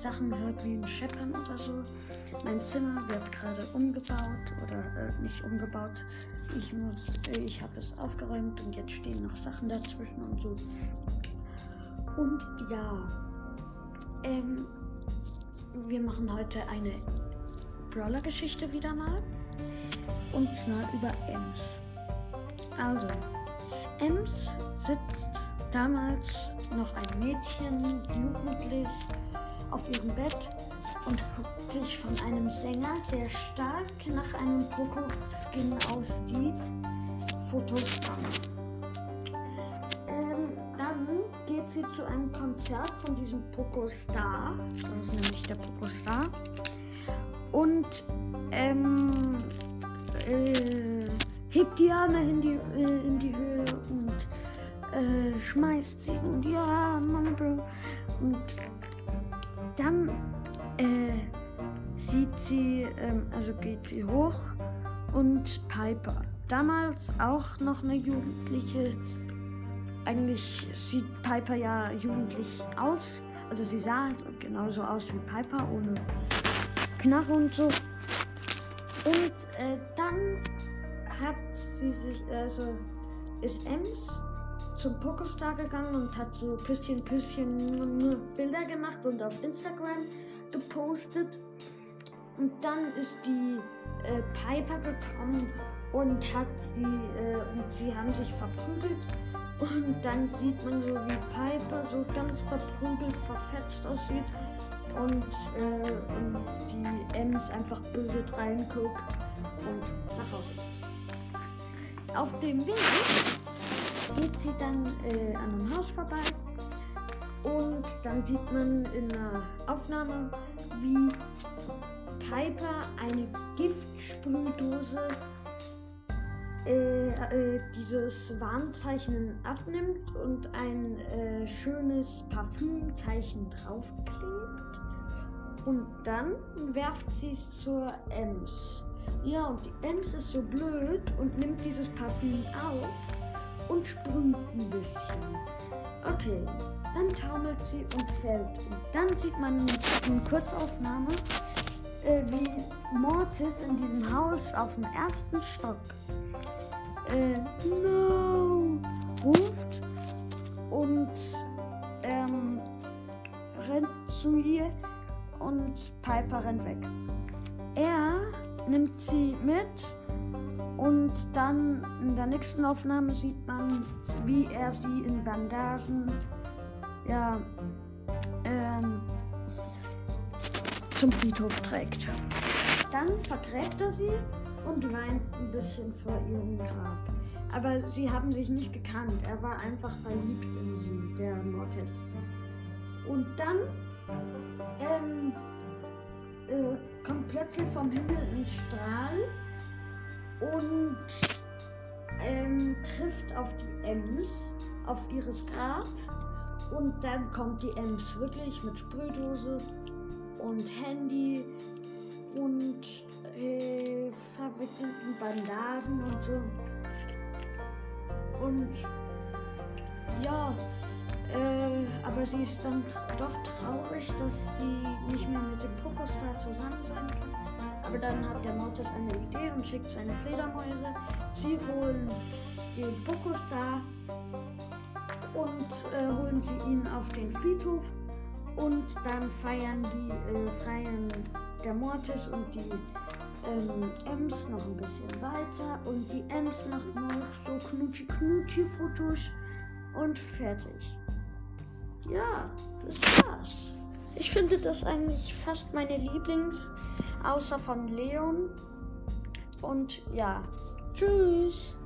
Sachen hört wie ein Scheppern oder so. Mein Zimmer wird gerade umgebaut oder äh, nicht umgebaut. Ich muss, äh, ich habe es aufgeräumt und jetzt stehen noch Sachen dazwischen und so. Und ja, ähm, wir machen heute eine Brawler-Geschichte wieder mal. Und zwar über Ems. Also, Ems sitzt damals noch ein Mädchen, jugendlich, auf ihrem Bett und guckt sich von einem Sänger, der stark nach einem Poco-Skin aussieht, Fotos an. Ähm, dann geht sie zu einem Konzert von diesem Poco Star. Das ist nämlich der Poco Star. Und ähm, äh, hebt die Arme in die, äh, in die Höhe und äh, schmeißt sie und ja, Mama Bro. Und dann äh, sieht sie, ähm, also geht sie hoch und Piper. Damals auch noch eine Jugendliche. Eigentlich sieht Piper ja jugendlich aus. Also sie sah genauso aus wie Piper, ohne Knarre und so. Und äh, dann hat sie sich, also ist Ems zum Pokestar gegangen und hat so Küsschen, Küsschen Bilder gemacht und auf Instagram gepostet. Und dann ist die äh, Piper gekommen und hat sie, äh, und sie haben sich verprügelt. Und dann sieht man so, wie Piper so ganz verprügelt, verfetzt aussieht. Und, äh, und die Ems einfach böse reinguckt und nach Hause. Auf dem Weg geht sie dann äh, an einem Haus vorbei und dann sieht man in der Aufnahme, wie Piper eine Giftsprühdose äh, äh, dieses Warnzeichen abnimmt und ein äh, schönes Parfümzeichen draufklebt. Und dann werft sie es zur Ems. Ja, und die Ems ist so blöd und nimmt dieses Parfüm auf und sprüht ein bisschen. Okay, dann taumelt sie und fällt. Und dann sieht man in Kurzaufnahme, äh, wie Mortis in diesem Haus auf dem ersten Stock äh, No ruft und ähm, rennt zu ihr und Piper rennt weg. Er nimmt sie mit und dann in der nächsten Aufnahme sieht man, wie er sie in Bandagen ja, ähm, zum Friedhof trägt. Dann vergräbt er sie und weint ein bisschen vor ihrem Grab. Aber sie haben sich nicht gekannt. Er war einfach verliebt in sie, der Mortis. Und dann ähm, äh, kommt plötzlich vom Himmel ein Strahl und ähm, trifft auf die Ems, auf ihres Grab. Und dann kommt die Ems wirklich mit Sprühdose und Handy und äh, verwickelten Bandagen und so. Und ja, äh, aber sie ist dann doch traurig, dass sie nicht mehr mit dem Pokostar zusammen sein kann. Aber dann hat der Mortis eine Idee und schickt seine Fledermäuse. Sie holen den Pokostar und äh, holen sie ihn auf den Friedhof. Und dann feiern die, äh, feiern der Mortis und die ähm, Ems noch ein bisschen weiter. Und die Ems macht noch so knutschi-knutschi-Fotos und fertig. Ja, das war's. Ich finde das eigentlich fast meine Lieblings, außer von Leon. Und ja, tschüss.